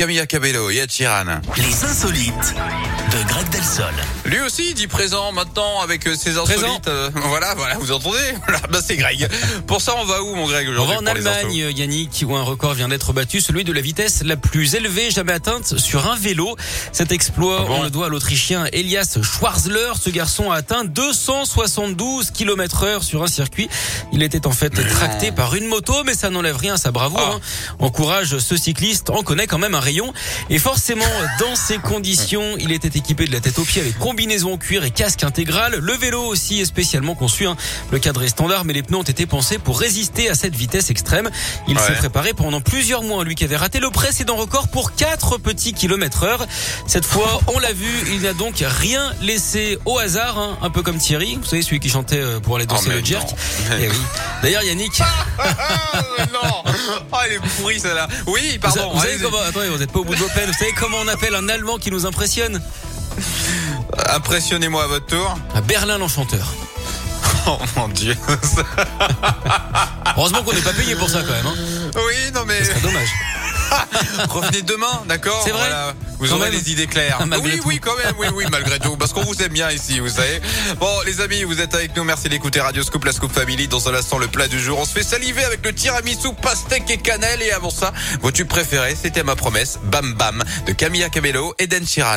Camilla Cabello et Ed Sheeran. Les insolites de Greg Delsol. Lui aussi dit présent maintenant avec euh, ses insolites. Présent. Euh, voilà, voilà, vous entendez Voilà, bah c'est Greg. Pour ça, on va où, mon Greg On va en Allemagne, Yannick, où un record vient d'être battu, celui de la vitesse la plus élevée jamais atteinte sur un vélo. Cet exploit, Ah bon on le doit à l'Autrichien Elias Schwarzler. Ce garçon a atteint 272 km heure sur un circuit. Il était en fait tracté par une moto, mais ça n'enlève rien à sa bravoure. Ah. hein. Encourage ce cycliste, en connaît quand même un rayon. Et forcément, dans ces conditions, il était équipé de la tête aux pieds avec combinaison en cuir et casque intégral. Le vélo aussi est spécialement conçu. hein. Le cadre est standard, mais les pneus ont été pensés pour résister à cette vitesse extrême. Il Ouais. s'est préparé pendant plusieurs mois, lui qui avait raté le précédent record pour 4 petits kilomètres heure. Cette fois, on l'a vu, il n'a donc rien laissé au hasard, hein. un peu comme Thierry, vous savez, celui qui chantait euh, pour aller danser Oh, le jerk. Eh oui. D'ailleurs, Yannick, Ah, non Ah, elle est pourrie, celle-là. Oui, pardon. vous savez comment, attendez, vous n'êtes pas au bout de vos peines, vous savez comment on appelle un Allemand qui nous impressionne Impressionnez-moi à votre tour. Un Berlin l'enchanteur. Oh mon dieu. Heureusement qu'on n'est pas payé pour ça quand même. Hein. oui, non mais Ce serait dommage. revenez demain, d'accord C'est vrai Voilà. Vous Quand aurez même les idées claires. Oui, tout. oui, quand même, oui, oui, malgré tout, parce qu'on vous aime bien ici, vous savez. Bon, les amis, vous êtes avec nous. Merci d'écouter Radio Scoop, la Scoop Family. Dans un instant, le plat du jour. On se fait saliver avec le tiramisu, pastèque et cannelle. Et avant ça, vos tubes préférés, c'était ma promesse, Bam Bam, de Camilla Cabello et Dan Sheeran.